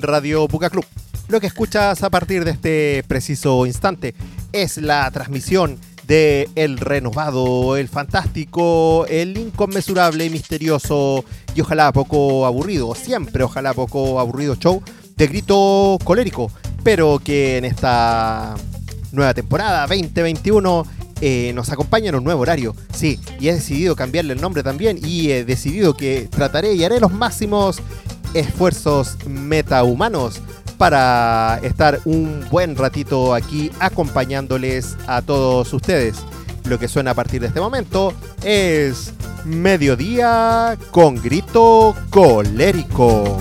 Radio Buca Club. Lo que escuchas a partir de este preciso instante es la transmisión de el renovado, el fantástico, el inconmensurable, misterioso y ojalá poco aburrido, siempre ojalá poco aburrido show de grito colérico, pero que en esta nueva temporada 2021 eh, nos acompaña en un nuevo horario. Sí, y he decidido cambiarle el nombre también y he decidido que trataré y haré los máximos esfuerzos metahumanos para estar un buen ratito aquí acompañándoles a todos ustedes. Lo que suena a partir de este momento es Mediodía con grito colérico.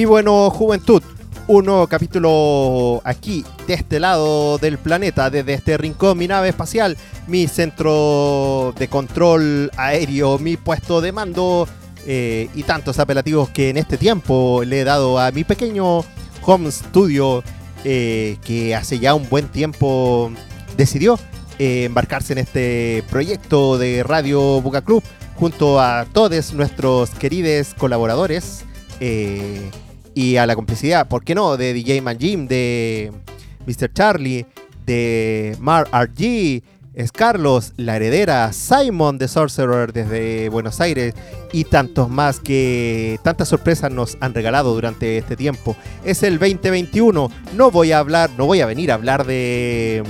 Y bueno, juventud, un nuevo capítulo aquí, de este lado del planeta, desde este rincón, mi nave espacial, mi centro de control aéreo, mi puesto de mando eh, y tantos apelativos que en este tiempo le he dado a mi pequeño home studio eh, que hace ya un buen tiempo decidió eh, embarcarse en este proyecto de Radio Buca Club junto a todos nuestros queridos colaboradores y a la complicidad, ¿por qué no? De DJ Man Jim, de Mr. Charlie, de Mar RG, es Carlos, la heredera, Simon de Sorcerer desde Buenos Aires y tantos más que tantas sorpresas nos han regalado durante este tiempo. Es el 2021, no voy a hablar, no voy a venir a hablar de,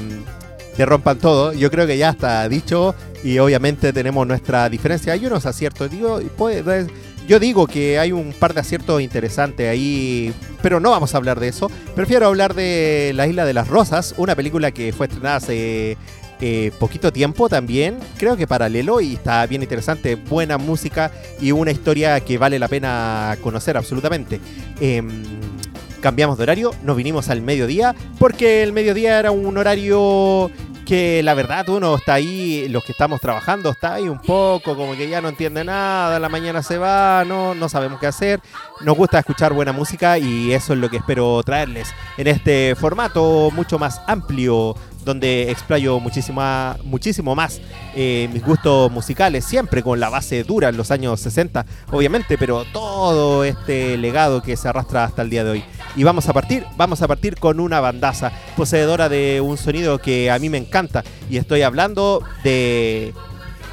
de Rompan Todo, yo creo que ya está dicho y obviamente tenemos nuestra diferencia. Hay unos aciertos, digo, puede, yo digo que hay un par de aciertos interesantes ahí, pero no vamos a hablar de eso. Prefiero hablar de La Isla de las Rosas, una película que fue estrenada hace eh, poquito tiempo también, creo que paralelo y está bien interesante, buena música y una historia que vale la pena conocer absolutamente. Em, cambiamos de horario, nos vinimos al mediodía, porque el mediodía era un horario que la verdad uno está ahí, los que estamos trabajando, está ahí un poco, como que ya no entiende nada, la mañana se va, no, no sabemos qué hacer. Nos gusta escuchar buena música y eso es lo que espero traerles en este formato mucho más amplio donde explayo muchísimo, muchísimo más eh, mis gustos musicales, siempre con la base dura en los años 60, obviamente, pero todo este legado que se arrastra hasta el día de hoy. Y vamos a partir, vamos a partir con una bandaza poseedora de un sonido que a mí me encanta. Y estoy hablando de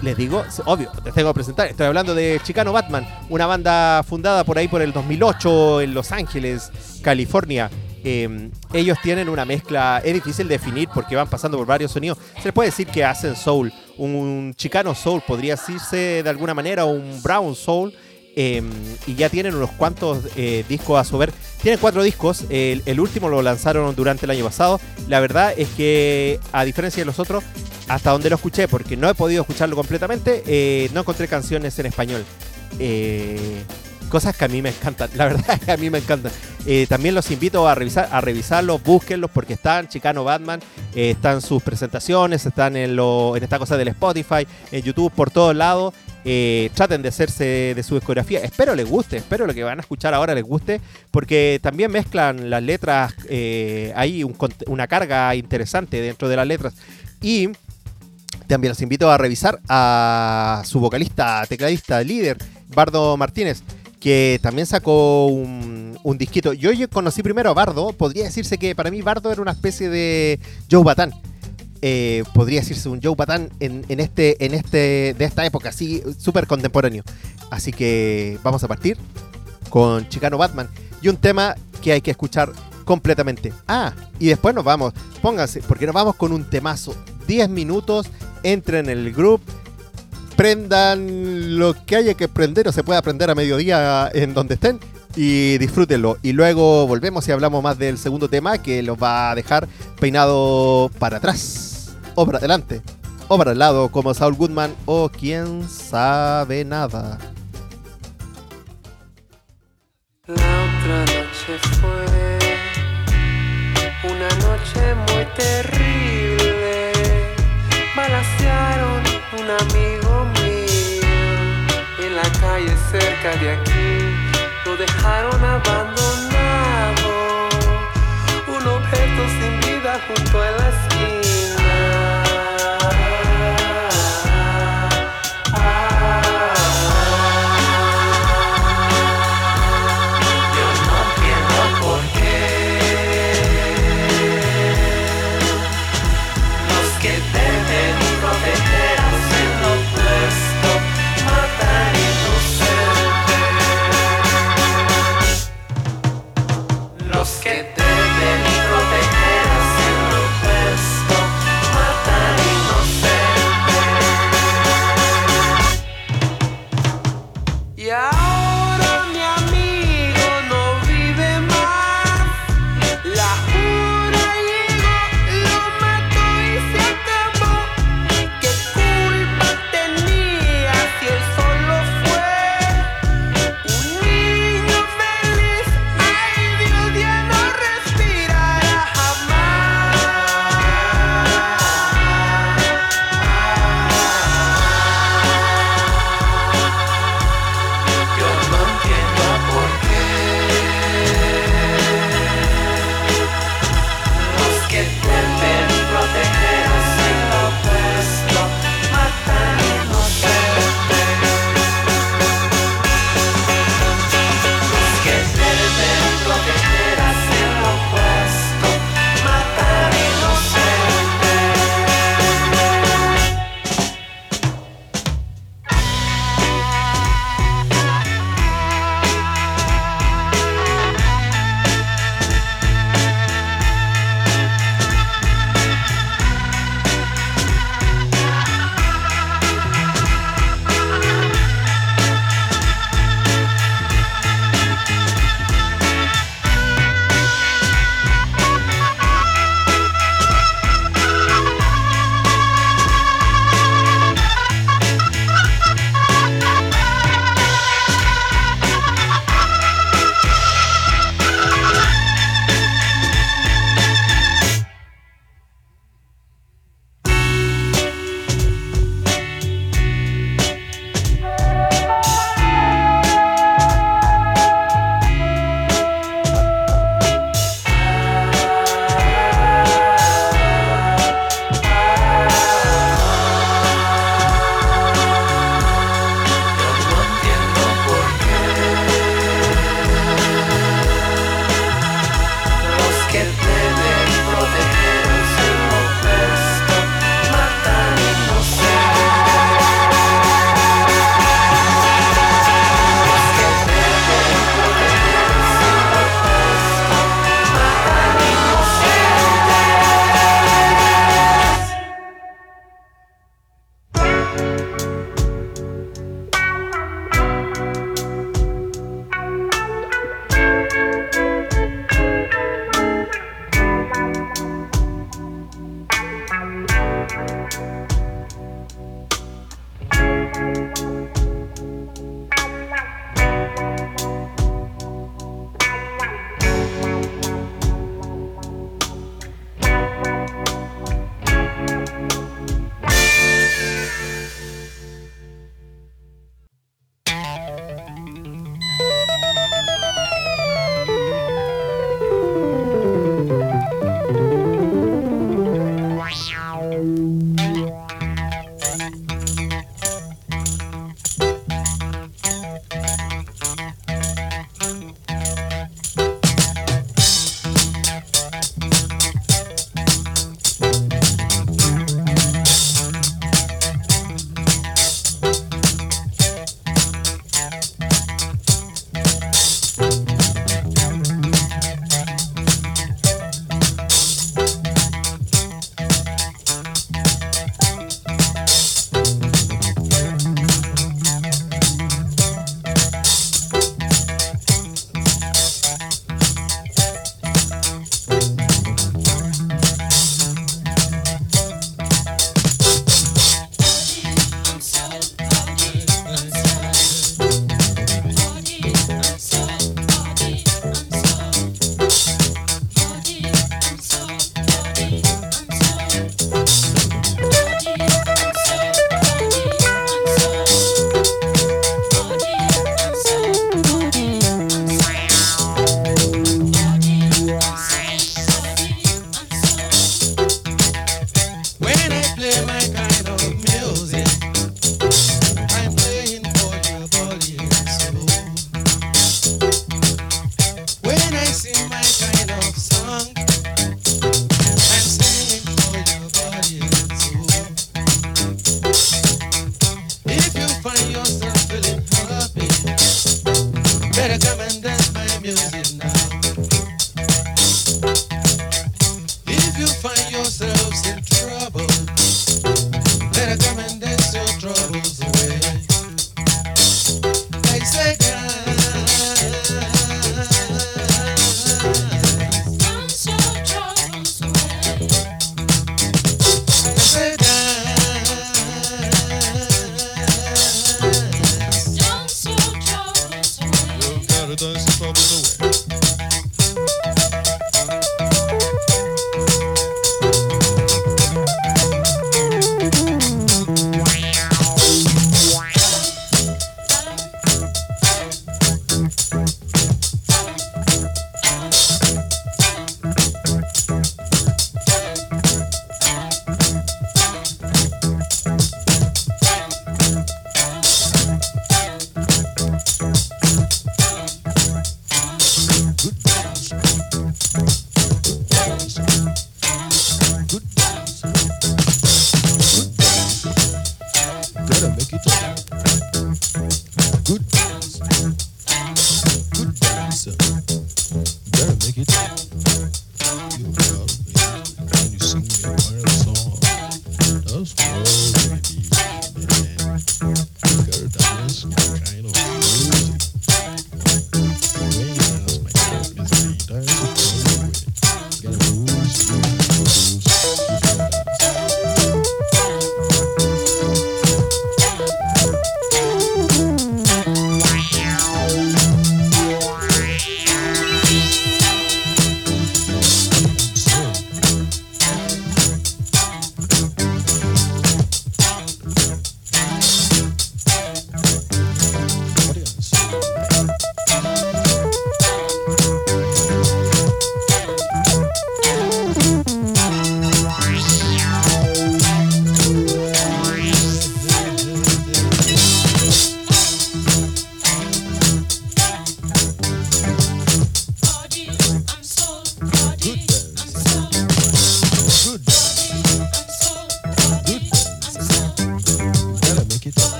les digo, obvio, les tengo que presentar. Estoy hablando de Chicano Batman, una banda fundada por ahí por el 2008 en Los Ángeles, California. Em, ellos tienen una mezcla, es difícil definir porque van pasando por varios sonidos. Se les puede decir que hacen soul, un, chicano soul podría decirse de alguna manera, un brown soul. Em, y ya tienen unos cuantos eh, discos a su ver. Tienen cuatro discos, el, último lo lanzaron durante el año pasado. La verdad es que, a diferencia de los otros, hasta donde lo escuché, porque no he podido escucharlo completamente, eh, no encontré canciones en español. Eh, cosas que a mí me encantan, la verdad es que a mí me encantan. Eh, también los invito a revisar, a revisarlos, búsquenlos porque están Chicano Batman, eh, están sus presentaciones, están en, lo, en esta cosa del Spotify, en YouTube, por todos lados. Eh, traten de hacerse de su discografía. Espero les guste, espero lo que van a escuchar ahora les guste, porque también mezclan las letras, hay una carga interesante dentro de las letras. Y también los invito a revisar a su vocalista, tecladista, líder, Bardo Martínez que también sacó un, disquito. Yo, conocí primero a Bardo, podría decirse que para mí Bardo era una especie de Joe Batán. Eh, podría decirse un Joe Batán en, este, en este, de esta época, así súper contemporáneo. Así que vamos a partir con Chicano Batman y un tema que hay que escuchar completamente. Ah, y después nos vamos, pónganse, porque nos vamos con un temazo. 10 minutos, entren en el grupo prendan lo que haya que prender o se pueda aprender a mediodía en donde estén y disfrútenlo. Y luego volvemos y hablamos más del segundo tema que los va a dejar peinado para atrás o para adelante o para el lado como Saul Goodman o quién sabe nada. La otra noche fue una noche muy terrible. Balasearon un amigo cerca de aquí. Lo dejaron abandonado, un objeto sin vida junto a la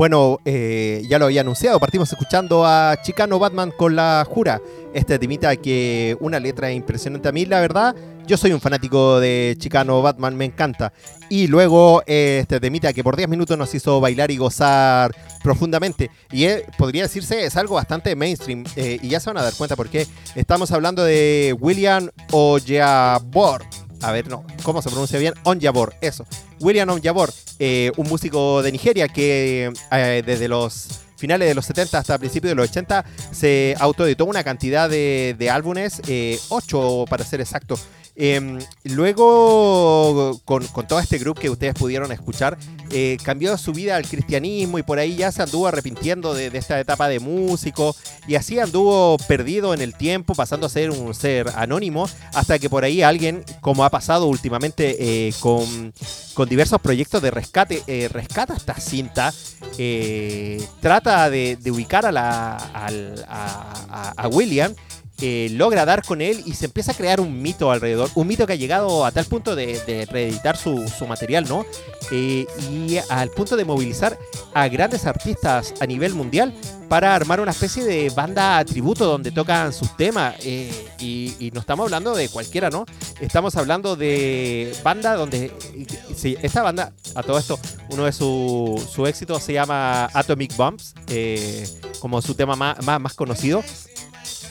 Bueno, eh, ya lo había anunciado, partimos escuchando a Chicano Batman con la Jura. Este temita que una letra impresionante a mí, la verdad. Yo soy un fanático de Chicano Batman, me encanta. Y luego eh, este temita que por 10 minutos nos hizo bailar y gozar profundamente. Y podría decirse es algo bastante mainstream. eh, y ya se van a dar cuenta por qué. Estamos hablando de William Onyabor. A ver, no, ¿cómo se pronuncia bien? Onyabor, eso. William Onyabor, eh, un músico de Nigeria que eh, desde los finales de los 70 hasta principios de los 80 se autoeditó una cantidad de, de álbumes, 8 para ser exacto. Eh, luego, con, todo este grupo que ustedes pudieron escuchar, eh, cambió su vida al cristianismo y por ahí ya se anduvo arrepintiendo de, esta etapa de músico. Y así anduvo perdido en el tiempo, pasando a ser un ser anónimo, hasta que por ahí alguien, como ha pasado últimamente eh, con, diversos proyectos de rescate, eh, rescata esta cinta, trata de, de ubicar a, la, a- a- a William eh, logra dar con él y se empieza a crear un mito alrededor, un mito que ha llegado a tal punto de, de reeditar su, material, ¿no? Eh, y al punto de movilizar a grandes artistas a nivel mundial para armar una especie de banda tributo donde tocan sus temas. eh, y, no estamos hablando de cualquiera, ¿no? Estamos hablando de banda donde... Sí, esta banda, a todo esto, uno de sus su éxitos se llama Atomic Bombs, eh, como su tema más, más conocido.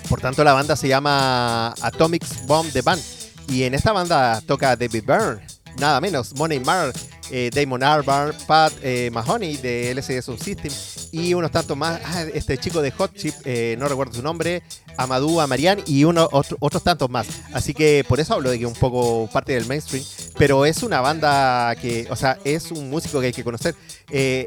Por tanto, la banda se llama Atomic Bomb The Band. Y en esta banda toca David Byrne, nada menos, Money Marr, eh, Damon Albarn, Pat eh, Mahoney de LCD Sound System y unos tantos más. Ah, este chico de Hot Chip, eh, no recuerdo su nombre, Amadou Amarian y uno, otro- otros tantos más. Así que por eso hablo de que un poco parte del mainstream. Pero es una banda que, o sea, es un músico que hay que conocer. Eh,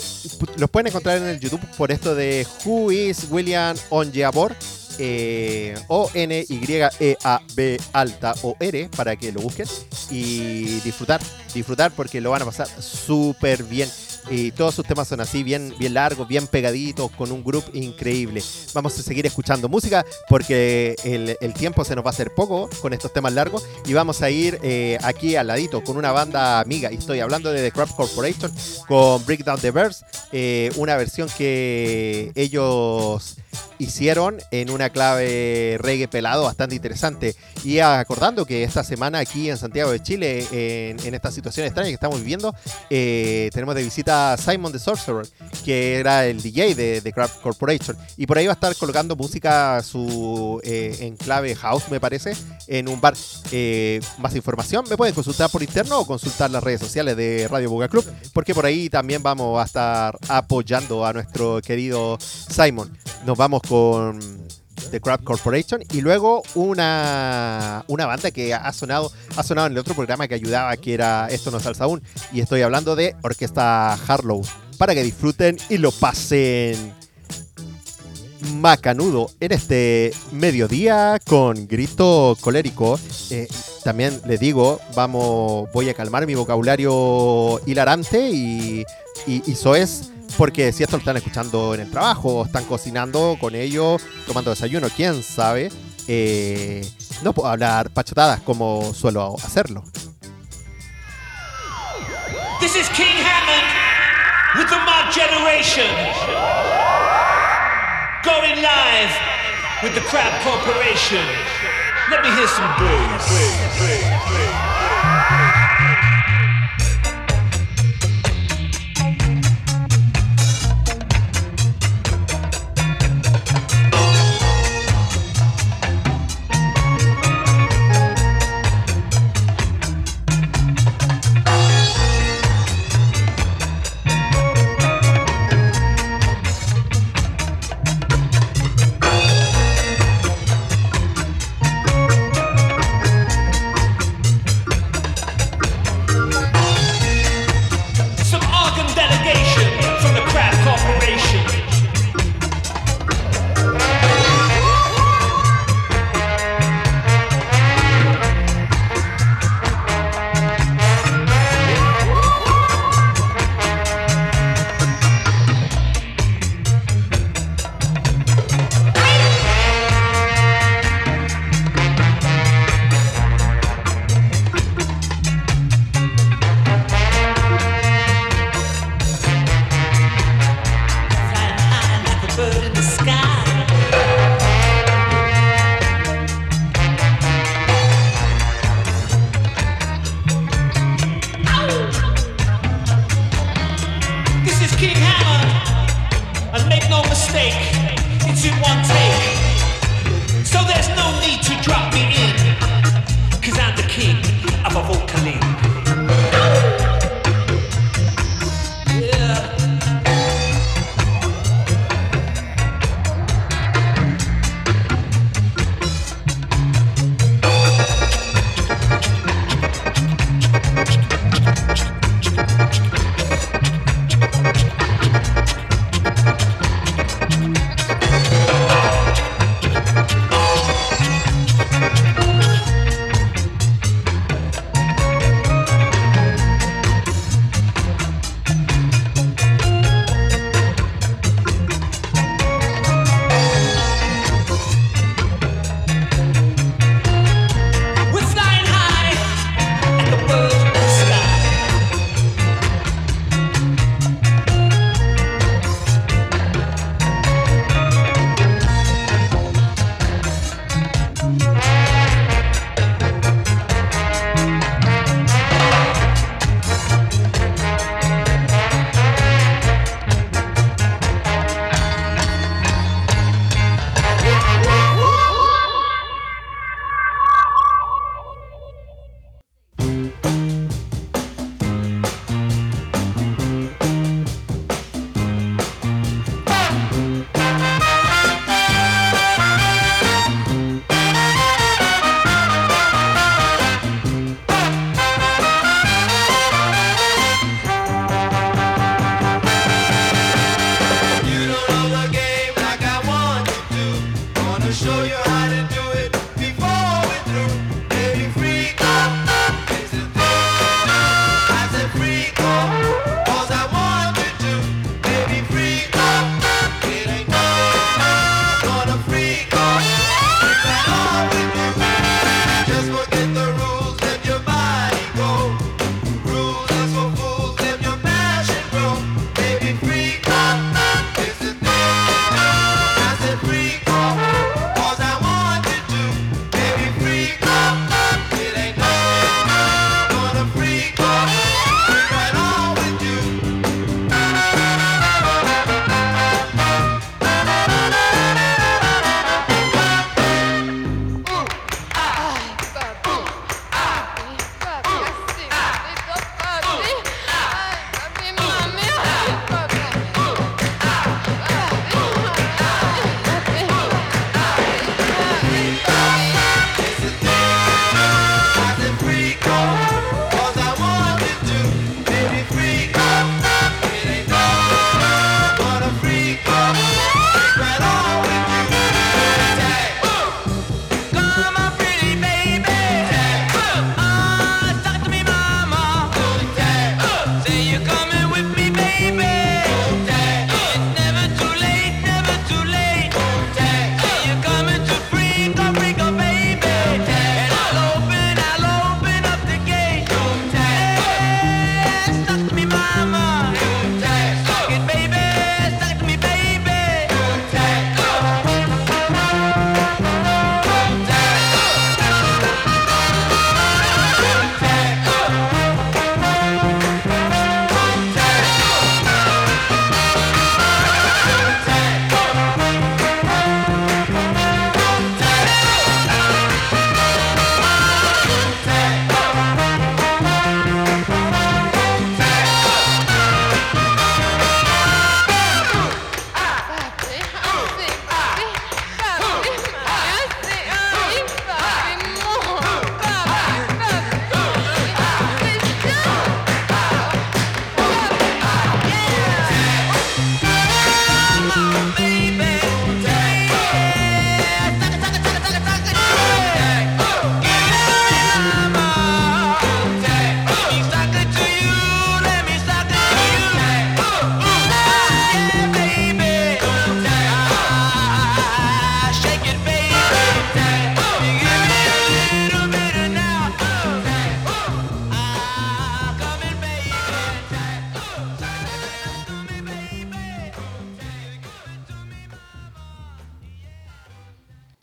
los pueden encontrar en el YouTube por esto de Who is William Onyabor eh, O-N-Y-E-A-B alta O-R para que lo busquen y disfrutar, disfrutar porque lo van a pasar súper bien. Y todos sus temas son así, bien, bien largos, bien pegaditos, con un grupo increíble. Vamos a seguir escuchando música porque el, tiempo se nos va a hacer poco con estos temas largos y vamos a ir eh, aquí al ladito con una banda amiga. Y estoy hablando de The Crab Corporation con Breakdown the Verse, eh, una versión que ellos hicieron en una clave reggae pelado bastante interesante. Y acordando que esta semana aquí en Santiago de Chile, en, en esta situación extraña que estamos viviendo, eh, tenemos de visita Simon the Sorcerer, que era el DJ de The Crab Corporation. Y por ahí va a estar colocando música su, eh, en clave house, me parece, en un bar. Eh, más información me pueden consultar por interno o consultar las redes sociales de Radio Buga Club, porque por ahí también vamos a estar apoyando a nuestro querido Simon. Nos vamos con The Crab Corporation y luego una, una banda que ha sonado, ha sonado en el otro programa que ayudaba, que era Esto no salsa aún. Y estoy hablando de Orquesta Harlow. Para que disfruten y lo pasen macanudo en este mediodía con grito colérico. Eh, también les digo, vamos, voy a calmar mi vocabulario hilarante y, y, y soez, porque si esto lo están escuchando en el trabajo, están cocinando con ello, tomando desayuno, quién sabe, eh, no puedo hablar pachotadas como suelo hacerlo. This is King Hammond with the Mod Generation. Going live with the Crab Corporation. Let me hear some bass.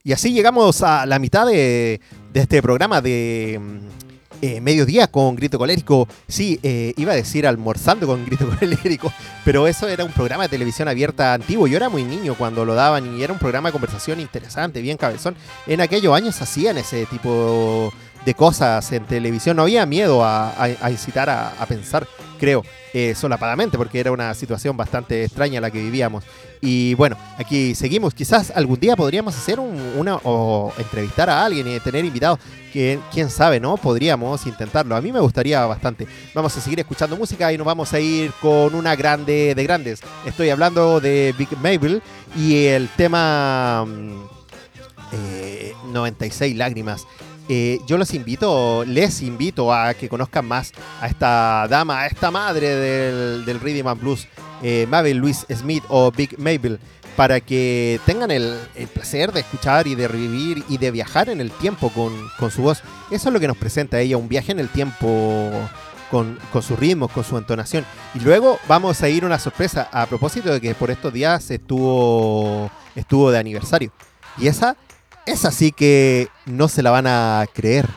Y así llegamos a la mitad de, este programa de, mm, eh, mediodía con Grito Colérico. Sí, eh, iba a decir almorzando con Grito Colérico, pero eso era un programa de televisión abierta antiguo. Yo era muy niño cuando lo daban y era un programa de conversación interesante, bien cabezón. En aquellos años hacían ese tipo de cosas en televisión. No había miedo a, a- incitar a, a pensar, creo, eh, solapadamente, porque era una situación bastante extraña la que vivíamos. Y bueno, aquí seguimos. Quizás algún día podríamos hacer un- una o entrevistar a alguien y tener invitados. Que, quién sabe, ¿no? Podríamos intentarlo. A mí me gustaría bastante. Vamos a seguir escuchando música y nos vamos a ir con una grande de grandes. Estoy hablando de Big Mabel y el tema mm, eh, 96 lágrimas. Eh, yo los invito, les invito a que conozcan más a esta dama, a esta madre del, del Rhythm and Blues, eh, Mabel Louise Smith o Big Mabel, para que tengan el, el placer de escuchar y de revivir y de viajar en el tiempo con, con su voz. Eso es lo que nos presenta ella, un viaje en el tiempo con, con sus ritmos, con su entonación. Y luego vamos a ir una sorpresa a propósito de que por estos días estuvo, estuvo de aniversario. Y esa, esa sí que no se la van a creer.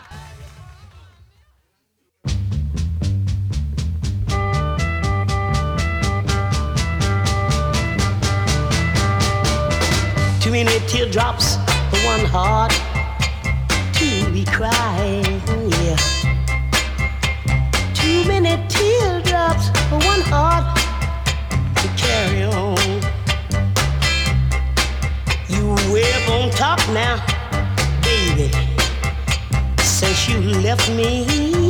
Too many teardrops for one heart to be crying, yeah. Too many teardrops for one heart to carry on. Way up on top now, baby. Since you left me,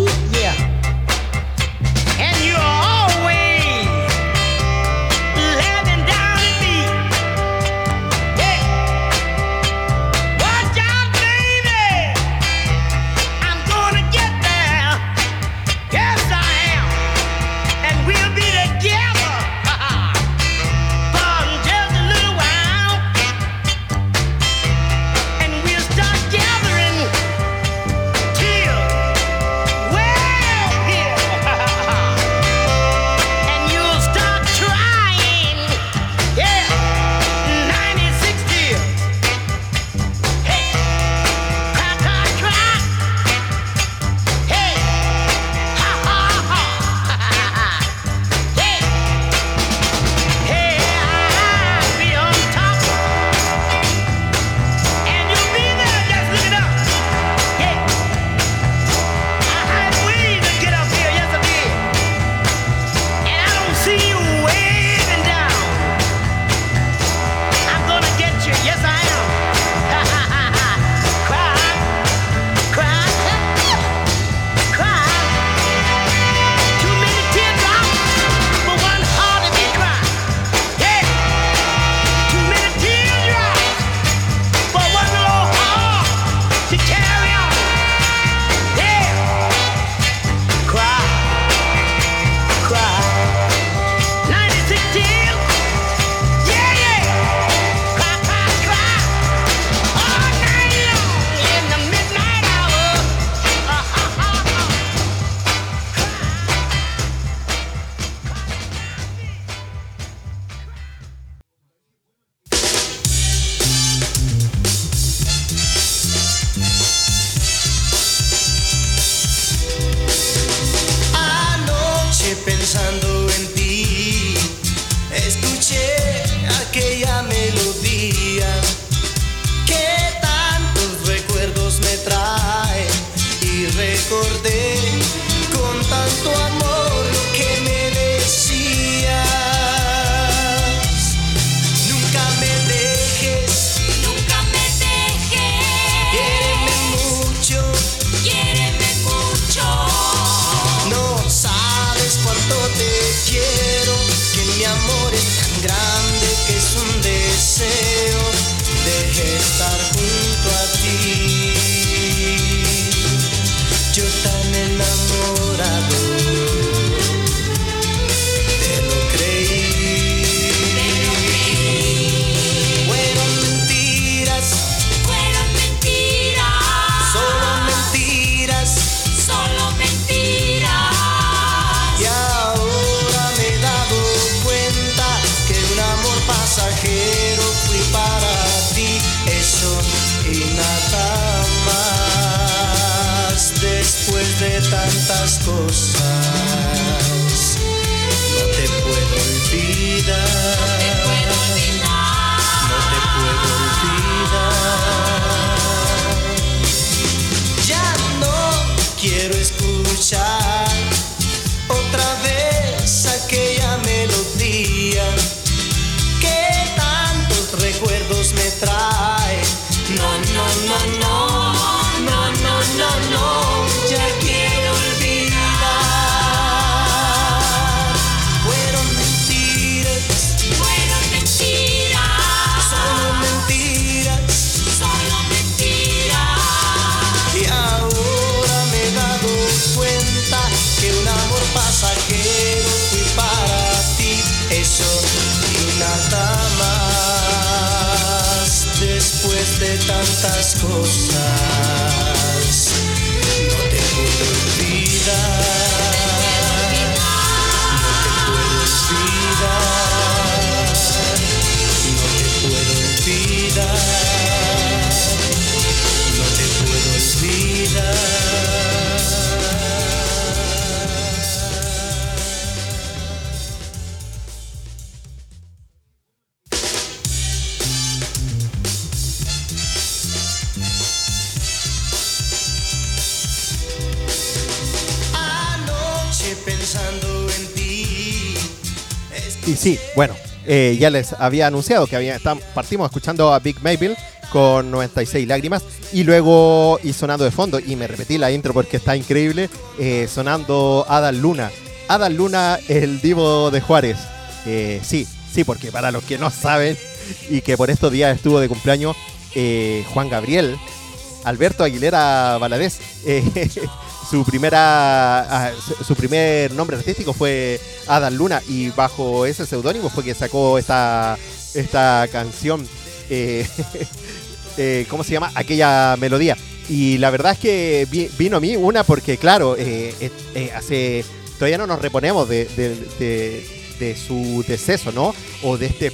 tantas cosas, sí, bueno, eh, ya les había anunciado que había, partimos escuchando a Big Maple con 96 lágrimas y luego y sonando de fondo, y me repetí la intro porque está increíble, eh, sonando Adal Luna. Adal Luna, el divo de Juárez. Eh, sí, sí, porque para los que no saben y que por estos días estuvo de cumpleaños, Juan Gabriel, Alberto Aguilera Valadez, su primera ah, su, primer nombre artístico fue Adam Luna y bajo ese seudónimo fue que sacó esta esta canción eh, eh, ¿cómo se llama? aquella melodía y la verdad es que vi- vino a mí una porque claro eh, hace todavía no nos reponemos de- de su deceso ¿no? o de este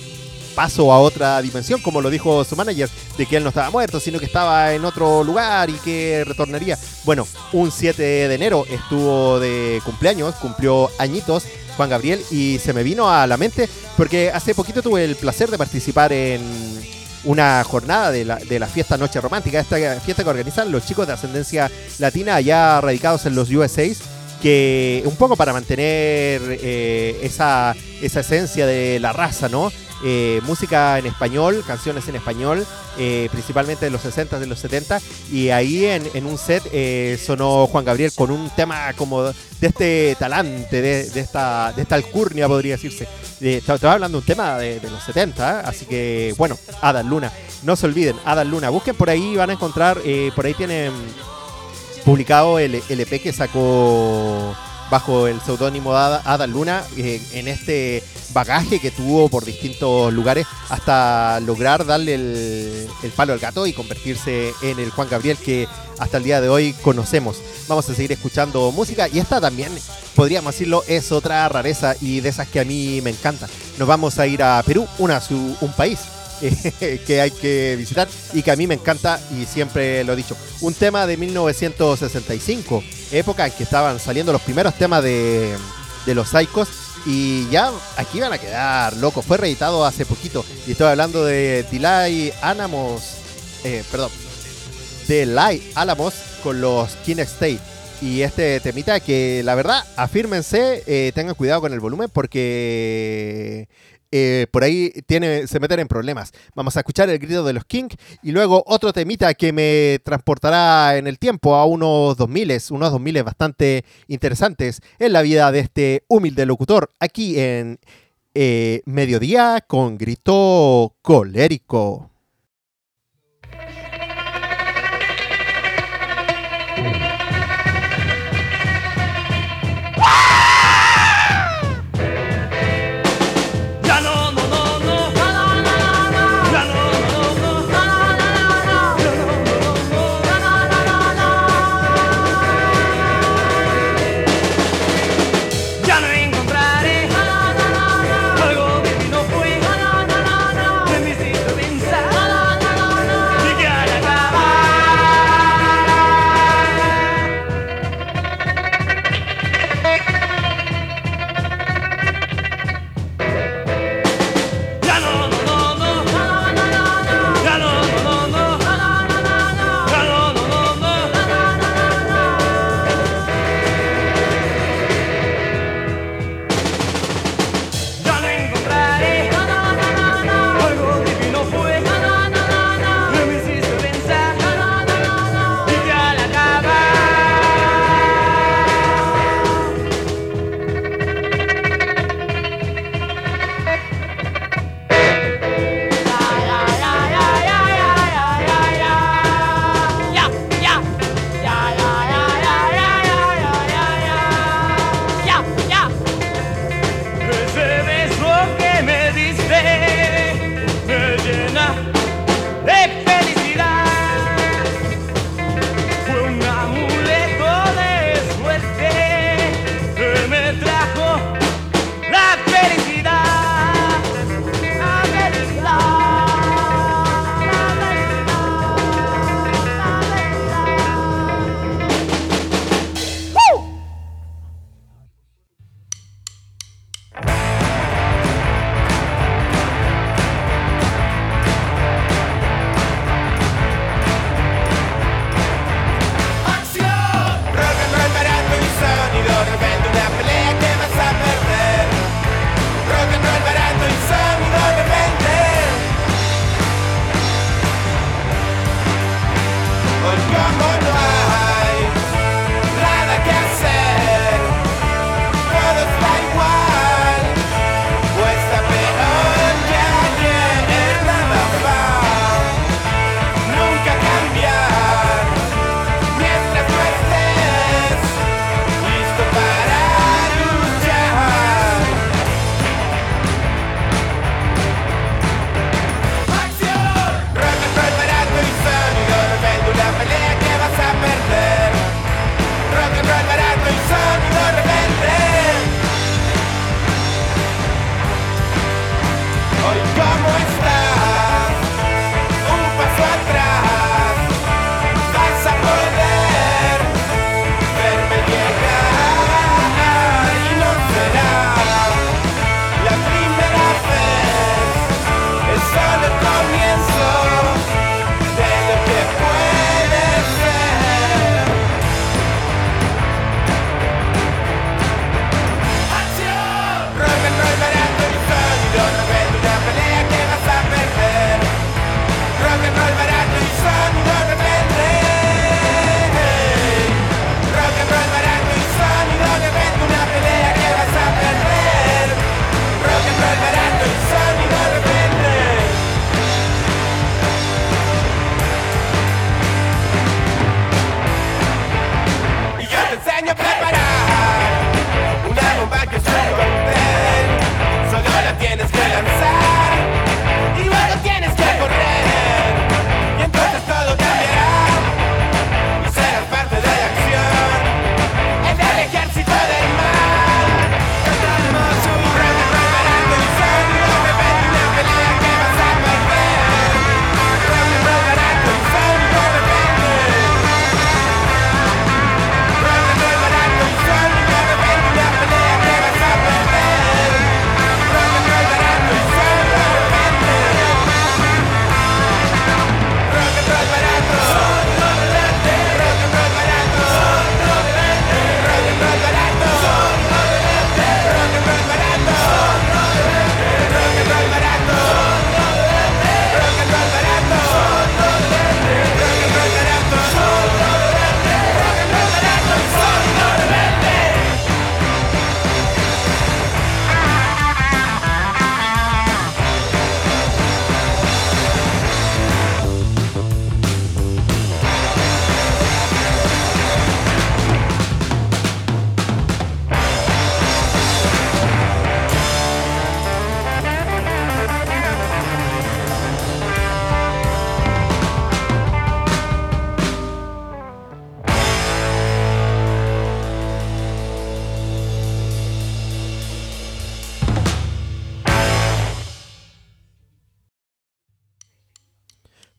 paso a otra dimensión, como lo dijo su manager, de que él no estaba muerto, sino que estaba en otro lugar y que retornaría. Bueno, un 7 de enero estuvo de cumpleaños, cumplió añitos Juan Gabriel y se me vino a la mente porque hace poquito tuve el placer de participar en una jornada de la, de la fiesta Noche Romántica, esta fiesta que organizan los chicos de ascendencia latina allá radicados en los USA que un poco para mantener eh, esa, esa esencia de la raza, ¿no? Eh, música en español, canciones en español, eh, principalmente de los 60, de los 70, y ahí en, un set eh, sonó Juan Gabriel con un tema como de este talante, de, esta, de esta alcurnia, podría decirse. De- Estaba hablando de un tema de, de los 70, ¿eh? así que bueno, Adal Luna, no se olviden, Adal Luna, busquen por ahí, van a encontrar, por ahí tienen publicado el LP que sacó bajo el seudónimo Ada Luna eh, en este bagaje que tuvo por distintos lugares hasta lograr darle el, el palo al gato y convertirse en el Juan Gabriel que hasta el día de hoy conocemos. Vamos a seguir escuchando música y esta también, podríamos decirlo, es otra rareza y de esas que a mí me encantan. Nos vamos a ir a Perú, una, su- un país que hay que visitar y que a mí me encanta y siempre lo he dicho. Un tema de 1965, época en que estaban saliendo los primeros temas de, de los Psychos y ya aquí van a quedar locos. Fue reeditado hace poquito y estoy hablando de Delay Anamos, eh, perdón, de Light Alamos con los King State. Y este temita que la verdad, afírmense, eh, tengan cuidado con el volumen porque eh, por ahí tiene, se meten en problemas. Vamos a escuchar el grito de los King y luego otro temita que me transportará en el tiempo a unos 2000, unos 2000 bastante interesantes en la vida de este humilde locutor aquí en eh, Mediodía con grito colérico.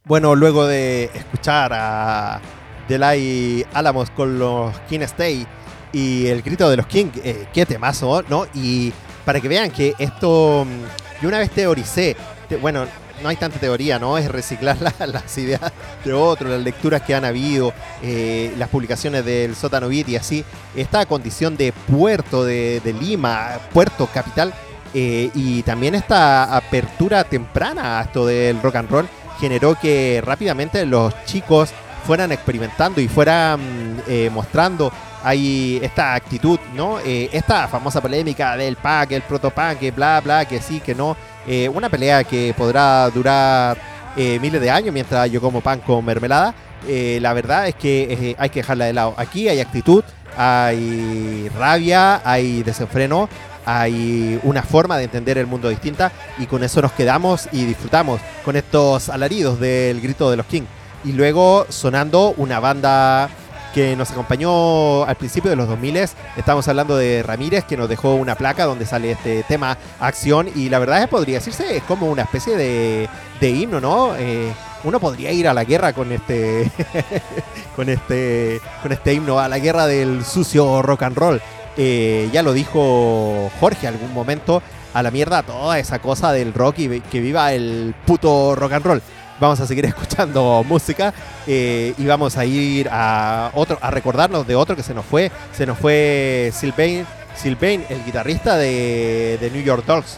Bueno, luego de escuchar a Delay Álamos con los King Stay y el grito de los King, eh, qué temazo, ¿no? Y para que vean que esto, mm, yo una vez teoricé, te- bueno, no hay tanta teoría, ¿no? Es reciclar la- las ideas de otros, las lecturas que han habido, eh, las publicaciones del Sótano Beat y así. Esta condición de puerto de, de Lima, puerto capital, eh, y también esta apertura temprana a esto del rock and roll generó que rápidamente los chicos fueran experimentando y fueran eh, mostrando ahí esta actitud, ¿no? Eh, esta famosa polémica del pack, el protopunk, que bla, bla, que sí, que no. Eh, una pelea que podrá durar miles de años mientras yo como pan con mermelada. La verdad es que hay que dejarla de lado. Aquí hay actitud, hay rabia, hay desenfreno, hay una forma de entender el mundo distinta y con eso nos quedamos y disfrutamos con estos alaridos del grito de los King. Y luego sonando una banda que nos acompañó al principio de los 2000 estamos hablando de Ramírez que nos dejó una placa donde sale este tema acción y la verdad es que podría decirse como una especie de, de himno, ¿no? Eh, uno podría ir a la guerra con este con este con este himno a la guerra del sucio rock and roll. Eh, ya lo dijo Jorge algún momento a la mierda toda esa cosa del rock y que viva el puto rock and roll. Vamos a seguir escuchando música eh, y vamos a ir a otro a recordarnos de otro que se nos fue. Se nos fue Sylvain, Sylvain el guitarrista de, New York Dolls.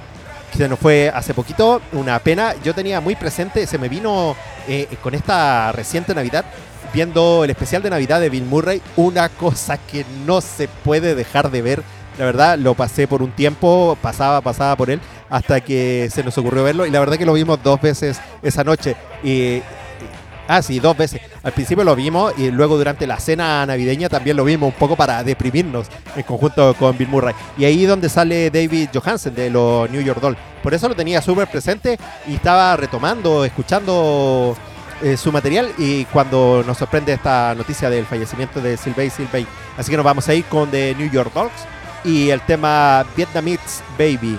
que Se nos fue hace poquito, una pena. Yo tenía muy presente, se me vino eh, con esta reciente Navidad, viendo el especial de Navidad de Bill Murray, una cosa que no se puede dejar de ver. La verdad, lo pasé por un tiempo, pasaba, pasaba por él, hasta que se nos ocurrió verlo. Y la verdad que lo vimos dos veces esa noche. Y, ah, sí, dos veces. Al principio lo vimos y luego durante la cena navideña también lo vimos un poco para deprimirnos en conjunto con Bill Murray. Y ahí donde sale David Johansen de los New York Dolls. Por eso lo tenía súper presente y estaba retomando, escuchando eh, su material y cuando nos sorprende esta noticia del fallecimiento de Sylvain Sylvain. Así que nos vamos a ir con The New York Dolls y el tema Vietnamese Baby.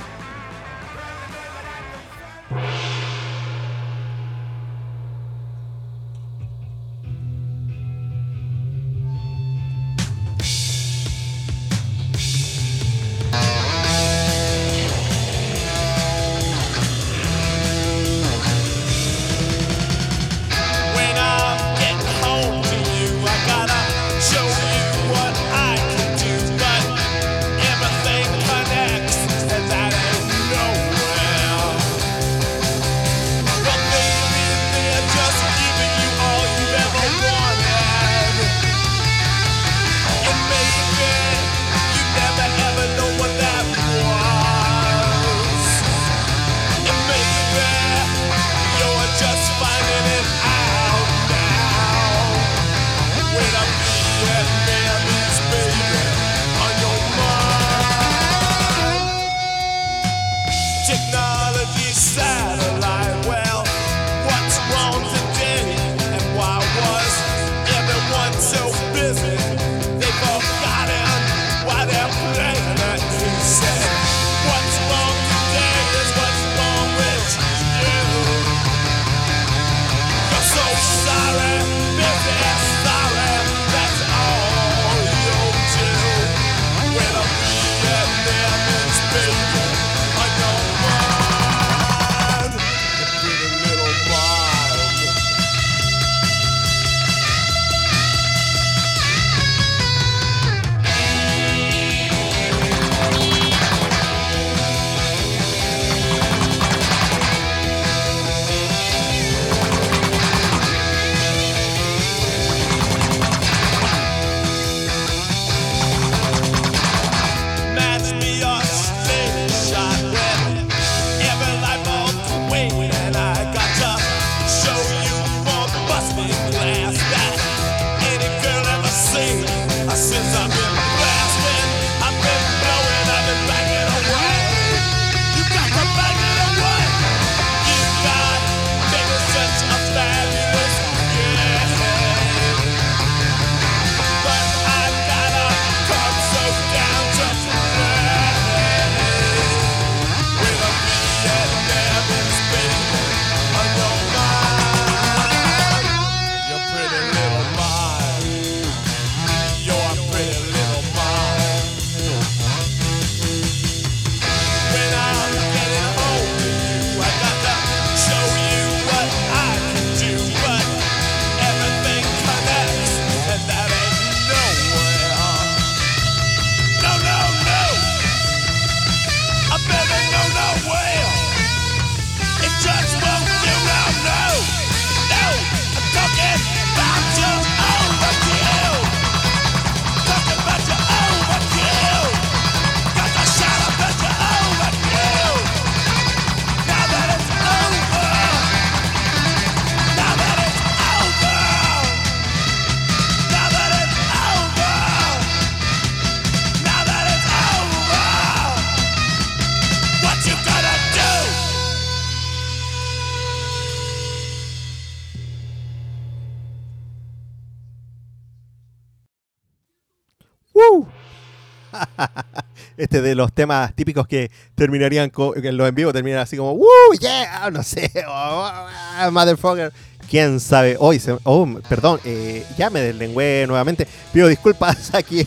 Este de los temas típicos que terminarían en los en vivo terminan así como ¡Woo! ¡Yeah! No sé. ah, motherfucker. ¿Quién sabe? Hoy, oh, perdón, eh, ya me deslengué nuevamente. Pido disculpas aquí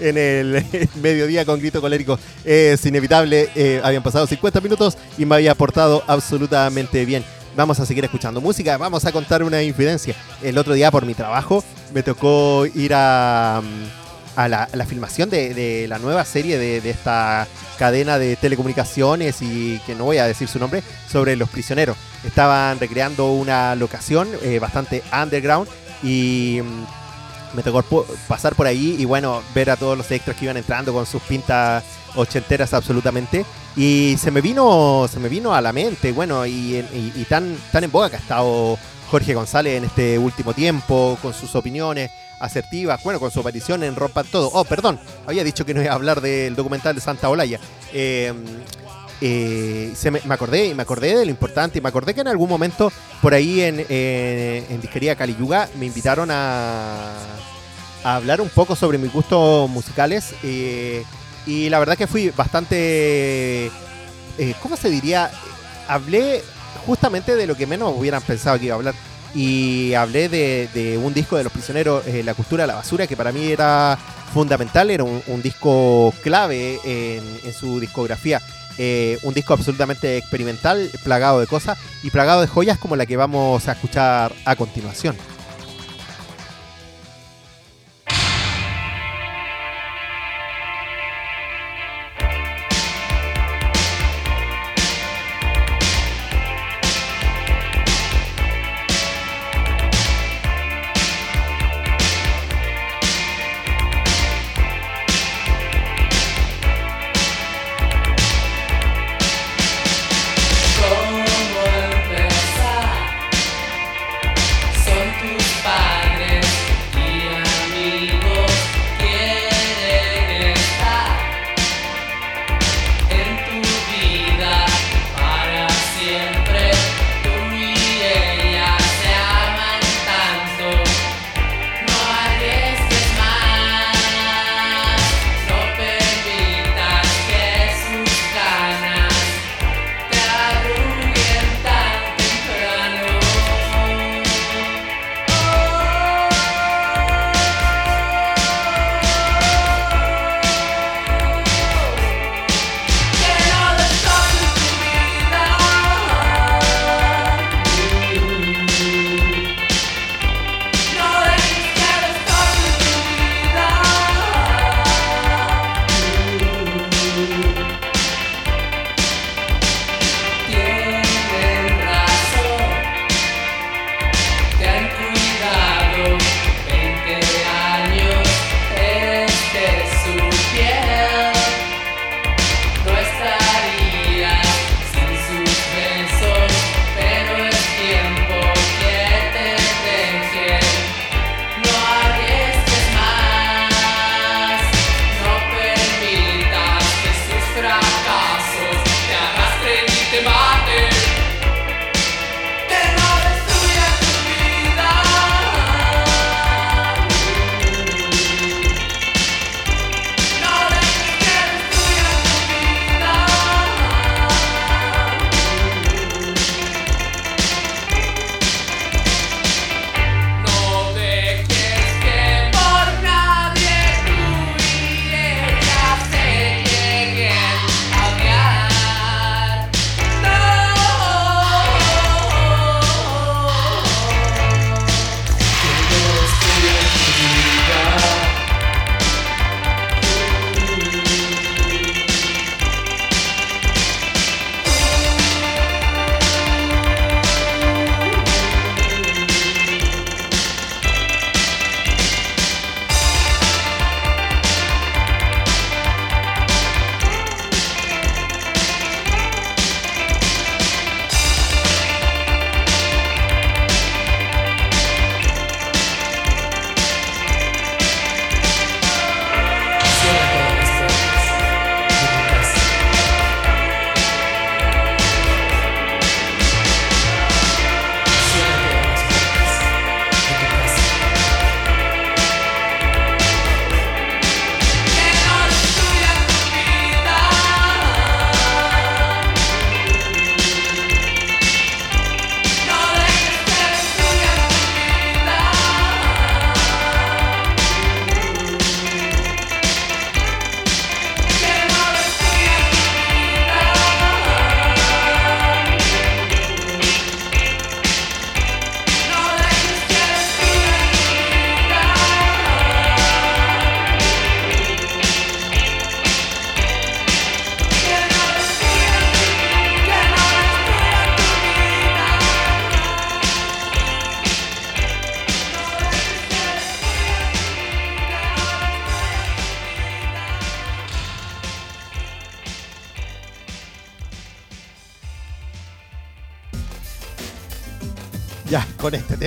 en el mediodía con grito colérico. Es inevitable. eh, habían pasado 50 minutos y me había portado absolutamente bien. Vamos a seguir escuchando música. Vamos a contar una infidencia. El otro día, por mi trabajo, me tocó ir a, mm, a la, filmación de, la nueva serie de, esta cadena de telecomunicaciones y que no voy a decir su nombre, sobre los prisioneros. Estaban recreando una locación eh, bastante underground y mm, me tocó pasar por ahí y bueno, ver a todos los extras que iban entrando con sus pintas ochenteras absolutamente. Y se me vino, se me vino a la mente, bueno, y tan, tan en boga que ha estado Jorge González en este último tiempo, con sus opiniones asertivas, bueno, con su aparición en Rompan Todo. Oh, perdón, había dicho que no iba a hablar del documental de Santa Olaya. Eh, eh, se me, me acordé me acordé de lo importante y me acordé que en algún momento por ahí en, en, en Disquería Caliyuga me invitaron a, a hablar un poco sobre mis gustos musicales eh, y la verdad que fui bastante, eh, ¿cómo se diría? Hablé justamente de lo que menos hubieran pensado que iba a hablar y hablé de, de un disco de Los Prisioneros, eh, La Cultura de la Basura, que para mí era fundamental, era un, disco clave en, en su discografía. Eh, un disco absolutamente experimental, plagado de cosas y plagado de joyas como la que vamos a escuchar a continuación.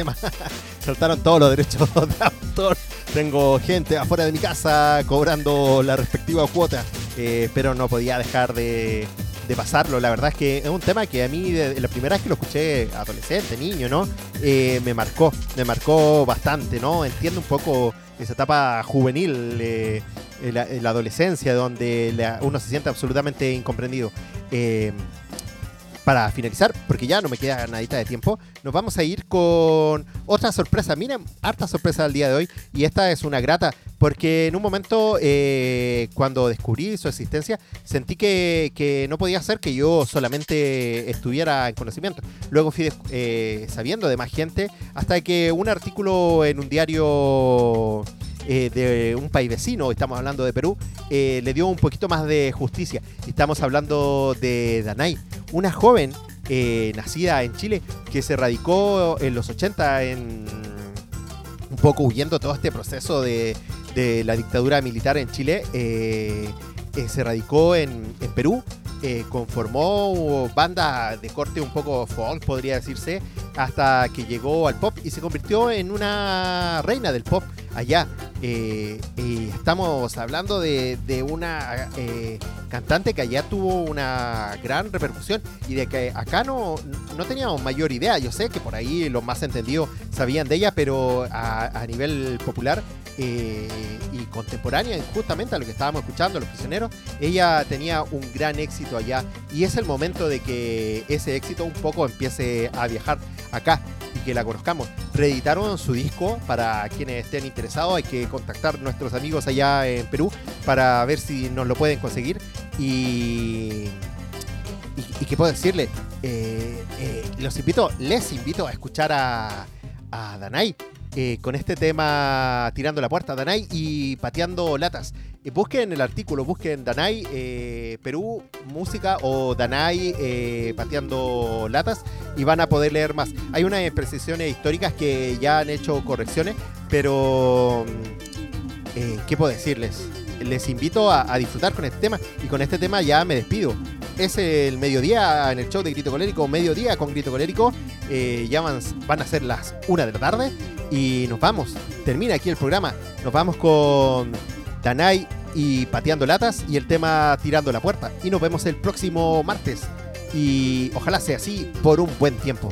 Tema. Saltaron todos los derechos de autor. Tengo gente afuera de mi casa cobrando la respectiva cuota, eh, pero no podía dejar de, de pasarlo. La verdad es que es un tema que a mí, de, la primera vez que lo escuché, adolescente, niño, ¿no? Eh, me marcó, me marcó bastante, ¿no? Entiendo un poco esa etapa juvenil, eh, la, adolescencia, donde uno se siente absolutamente incomprendido. Para finalizar, porque ya no me queda nadita de tiempo, nos vamos a ir con otra sorpresa. Miren, harta sorpresa del día de hoy. Y esta es una grata, porque en un momento, eh, cuando descubrí su existencia, sentí que, que no podía ser que yo solamente estuviera en conocimiento. Luego fui eh, sabiendo de más gente, hasta que un artículo en un diario eh, de un país vecino, estamos hablando de Perú, eh, le dio un poquito más de justicia. Estamos hablando de Danai, una joven eh, nacida en Chile que se radicó en los 80 en un poco huyendo todo este proceso de, de la dictadura militar en Chile. se radicó en, en Perú, eh, conformó banda de corte un poco folk, podría decirse, hasta que llegó al pop y se convirtió en una reina del pop allá. Eh, estamos hablando de, una eh, cantante que allá tuvo una gran repercusión y de que acá no, no teníamos mayor idea. Yo sé que por ahí los más entendidos sabían de ella, pero a nivel popular eh, y contemporánea, justamente a lo que estábamos escuchando, Los Prisioneros, ella tenía un gran éxito allá y es el momento de que ese éxito un poco empiece a viajar acá y que la conozcamos. Reeditaron su disco para quienes estén interesados, hay que contactar a nuestros amigos allá en Perú para ver si nos lo pueden conseguir y... Y, qué puedo decirle, Eh, eh, los invito, les invito a escuchar a, a Danai eh, con este tema tirando la puerta, Danai y pateando latas. Eh, busquen el artículo, busquen Danai eh, Perú música o Danai pateando latas y van a poder leer más. Hay unas precisiones históricas que ya han hecho correcciones, pero mm, ¿qué puedo decirles? Les invito a, disfrutar con este tema y con este tema ya me despido. Es el mediodía en el show de Grito Colérico, mediodía con Grito Colérico. Ya van, van a ser las una de la tarde y nos vamos. Termina aquí el programa. Nos vamos con Danai y pateando latas y el tema tirando la puerta. Y nos vemos el próximo martes. Y ojalá sea así por un buen tiempo.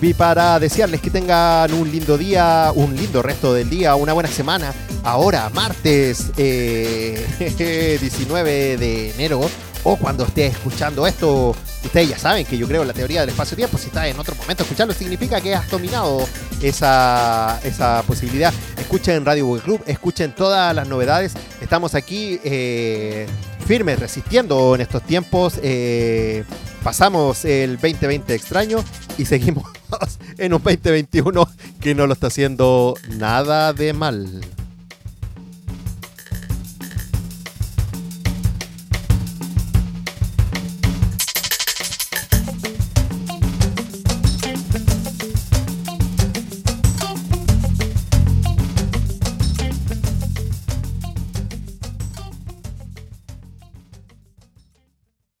Volví para desearles que tengan un lindo día, un lindo resto del día, una buena semana. Ahora, martes eh, 19 de enero, o cuando esté escuchando esto, ustedes ya saben que yo creo la teoría del espacio-tiempo. Si estás en otro momento escuchando, significa que has dominado esa, esa posibilidad. Escuchen Radio Google Club, escuchen todas las novedades. Estamos aquí eh, firmes, resistiendo en estos tiempos. eh, pasamos el 2020 extraño y seguimos en un 2021 que no lo está haciendo nada de mal.